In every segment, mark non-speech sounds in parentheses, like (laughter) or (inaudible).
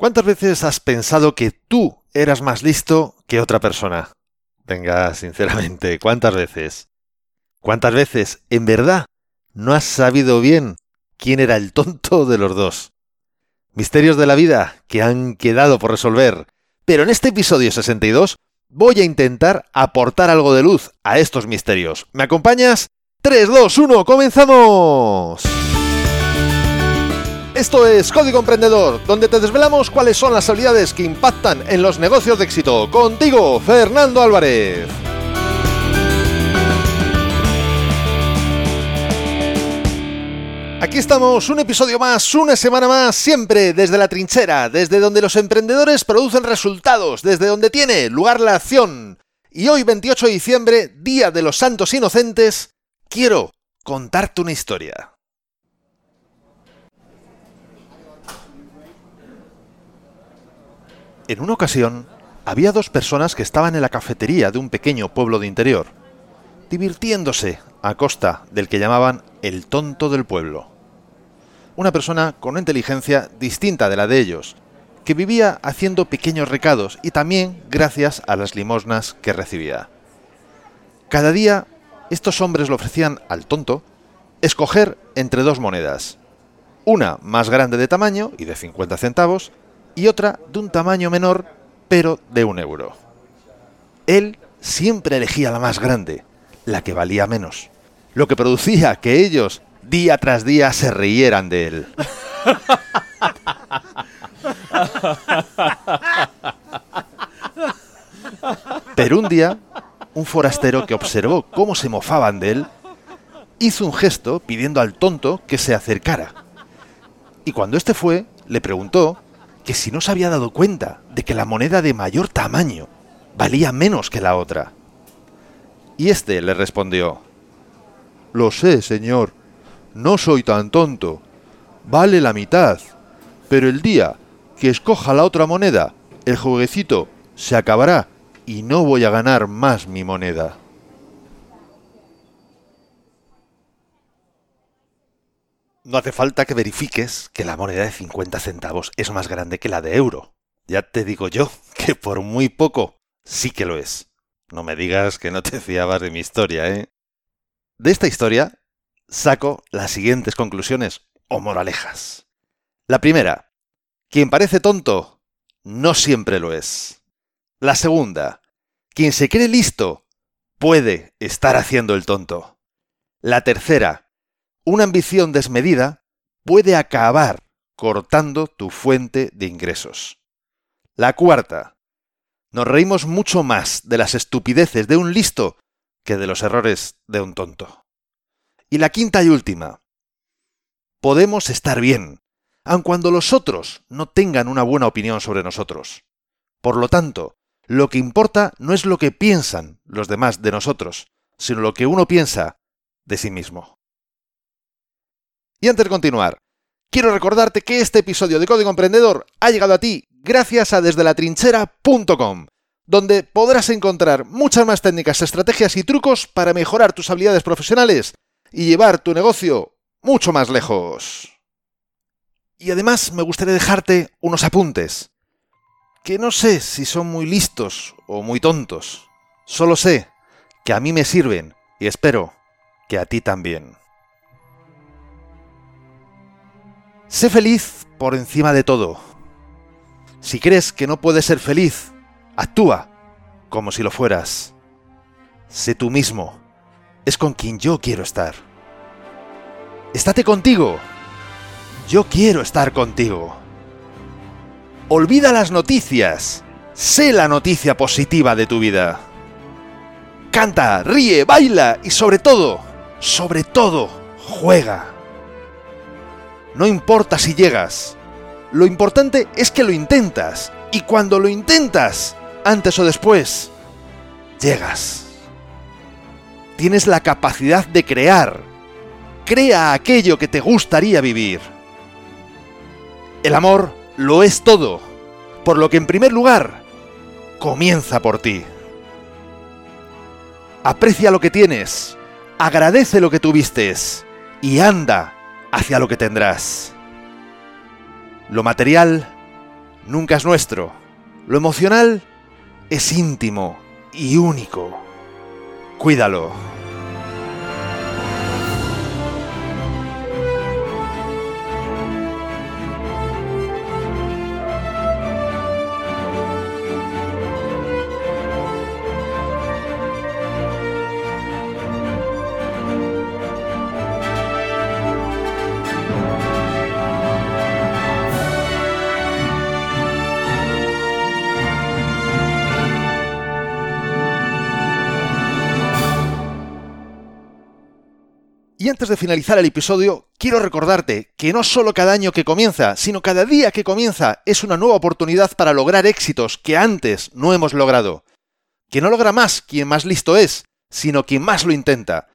¿Cuántas veces has pensado que tú eras más listo que otra persona? Venga, sinceramente, ¿cuántas veces? ¿Cuántas veces, en verdad, no has sabido bien quién era el tonto de los dos? Misterios de la vida que han quedado por resolver. Pero en este episodio 62 voy a intentar aportar algo de luz a estos misterios. ¿Me acompañas? 3, 2, 1, comenzamos. Esto es Código Emprendedor, donde te desvelamos cuáles son las habilidades que impactan en los negocios de éxito. Contigo, Fernando Álvarez. Aquí estamos, un episodio más, una semana más, siempre desde la trinchera, desde donde los emprendedores producen resultados, desde donde tiene lugar la acción. Y hoy, 28 de diciembre, Día de los Santos Inocentes, quiero contarte una historia. En una ocasión, había dos personas que estaban en la cafetería de un pequeño pueblo de interior, divirtiéndose a costa del que llamaban el tonto del pueblo. Una persona con una inteligencia distinta de la de ellos, que vivía haciendo pequeños recados y también gracias a las limosnas que recibía. Cada día, estos hombres le ofrecían al tonto escoger entre dos monedas, una más grande de tamaño y de 50 centavos, y otra de un tamaño menor, pero de un euro. Él siempre elegía la más grande, la que valía menos, lo que producía que ellos día tras día se rieran de él. Pero un día, un forastero que observó cómo se mofaban de él, hizo un gesto pidiendo al tonto que se acercara. Y cuando éste fue, le preguntó que si no se había dado cuenta de que la moneda de mayor tamaño valía menos que la otra. Y éste le respondió, Lo sé, señor, no soy tan tonto, vale la mitad, pero el día que escoja la otra moneda, el jueguecito se acabará y no voy a ganar más mi moneda. No hace falta que verifiques que la moneda de 50 centavos es más grande que la de euro. Ya te digo yo (laughs) que por muy poco sí que lo es. No me digas que no te (laughs) fiabas de mi historia, ¿eh? De esta historia saco las siguientes conclusiones o moralejas. La primera, quien parece tonto no siempre lo es. La segunda, quien se cree listo puede estar haciendo el tonto. La tercera, una ambición desmedida puede acabar cortando tu fuente de ingresos. La cuarta, nos reímos mucho más de las estupideces de un listo que de los errores de un tonto. Y la quinta y última, podemos estar bien, aun cuando los otros no tengan una buena opinión sobre nosotros. Por lo tanto, lo que importa no es lo que piensan los demás de nosotros, sino lo que uno piensa de sí mismo. Y antes de continuar, quiero recordarte que este episodio de Código Emprendedor ha llegado a ti gracias a desde la trinchera.com, donde podrás encontrar muchas más técnicas, estrategias y trucos para mejorar tus habilidades profesionales y llevar tu negocio mucho más lejos. Y además me gustaría dejarte unos apuntes, que no sé si son muy listos o muy tontos, solo sé que a mí me sirven y espero que a ti también. Sé feliz por encima de todo. Si crees que no puedes ser feliz, actúa como si lo fueras. Sé tú mismo. Es con quien yo quiero estar. Estate contigo. Yo quiero estar contigo. Olvida las noticias. Sé la noticia positiva de tu vida. Canta, ríe, baila y sobre todo, sobre todo, juega. No importa si llegas. Lo importante es que lo intentas. Y cuando lo intentas, antes o después, llegas. Tienes la capacidad de crear. Crea aquello que te gustaría vivir. El amor lo es todo, por lo que en primer lugar, comienza por ti. Aprecia lo que tienes, agradece lo que tuviste y anda hacia lo que tendrás. Lo material nunca es nuestro. Lo emocional es íntimo y único. Cuídalo. Y antes de finalizar el episodio, quiero recordarte que no solo cada año que comienza, sino cada día que comienza es una nueva oportunidad para lograr éxitos que antes no hemos logrado. Que no logra más quien más listo es, sino quien más lo intenta.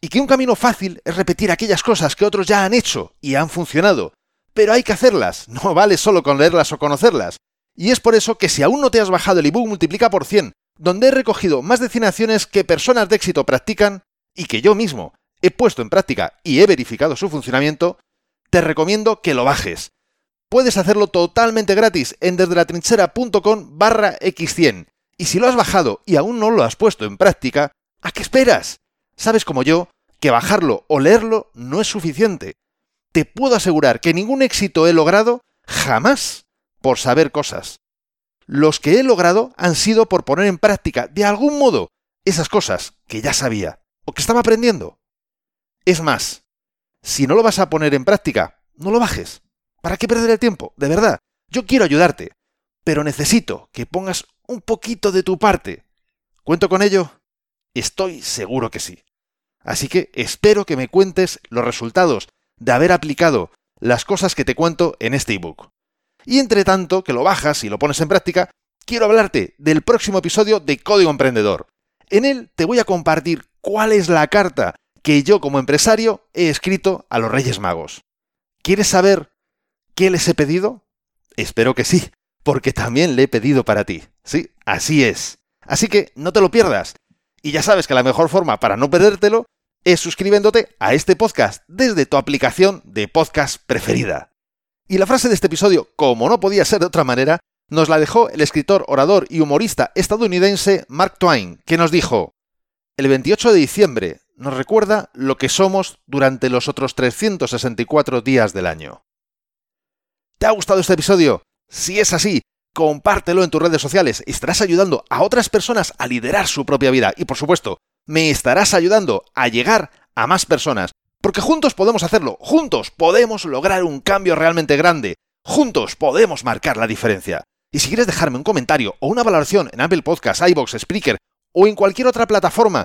Y que un camino fácil es repetir aquellas cosas que otros ya han hecho y han funcionado. Pero hay que hacerlas, (laughs) no vale solo con leerlas o conocerlas. Y es por eso que si aún no te has bajado el ebook Multiplica por 100, donde he recogido más de 100 acciones que personas de éxito practican y que yo mismo he puesto en práctica y he verificado su funcionamiento, te recomiendo que lo bajes. Puedes hacerlo totalmente gratis en desdelatrinchera.com barra x100. Y si lo has bajado y aún no lo has puesto en práctica, ¿a qué esperas? Sabes como yo que bajarlo o leerlo no es suficiente. Te puedo asegurar que ningún éxito he logrado jamás por saber cosas. Los que he logrado han sido por poner en práctica de algún modo esas cosas que ya sabía o que estaba aprendiendo. Es más, si no lo vas a poner en práctica, no lo bajes. ¿Para qué perder el tiempo? De verdad, yo quiero ayudarte, pero necesito que pongas un poquito de tu parte. ¿Cuento con ello? Estoy seguro que sí. Así que espero que me cuentes los resultados de haber aplicado las cosas que te cuento en este ebook. Y entre tanto que lo bajas y lo pones en práctica, quiero hablarte del próximo episodio de Código Emprendedor. En él te voy a compartir cuál es la carta que yo como empresario he escrito a los Reyes Magos. ¿Quieres saber qué les he pedido? Espero que sí, porque también le he pedido para ti. Sí, así es. Así que no te lo pierdas. Y ya sabes que la mejor forma para no perdértelo es suscribiéndote a este podcast desde tu aplicación de podcast preferida. Y la frase de este episodio, como no podía ser de otra manera, nos la dejó el escritor, orador y humorista estadounidense Mark Twain, que nos dijo, el 28 de diciembre nos recuerda lo que somos durante los otros 364 días del año. ¿Te ha gustado este episodio? Si es así, compártelo en tus redes sociales estarás ayudando a otras personas a liderar su propia vida y por supuesto, me estarás ayudando a llegar a más personas, porque juntos podemos hacerlo, juntos podemos lograr un cambio realmente grande, juntos podemos marcar la diferencia. Y si quieres dejarme un comentario o una valoración en Apple Podcasts, iBox, Spreaker o en cualquier otra plataforma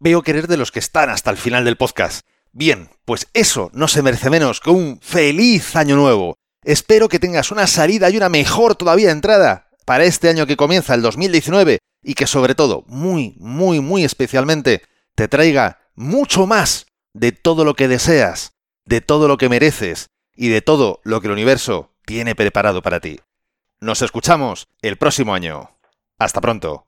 Veo querer de los que están hasta el final del podcast. Bien, pues eso no se merece menos que un feliz año nuevo. Espero que tengas una salida y una mejor todavía entrada para este año que comienza, el 2019, y que sobre todo, muy, muy, muy especialmente, te traiga mucho más de todo lo que deseas, de todo lo que mereces y de todo lo que el universo tiene preparado para ti. Nos escuchamos el próximo año. Hasta pronto.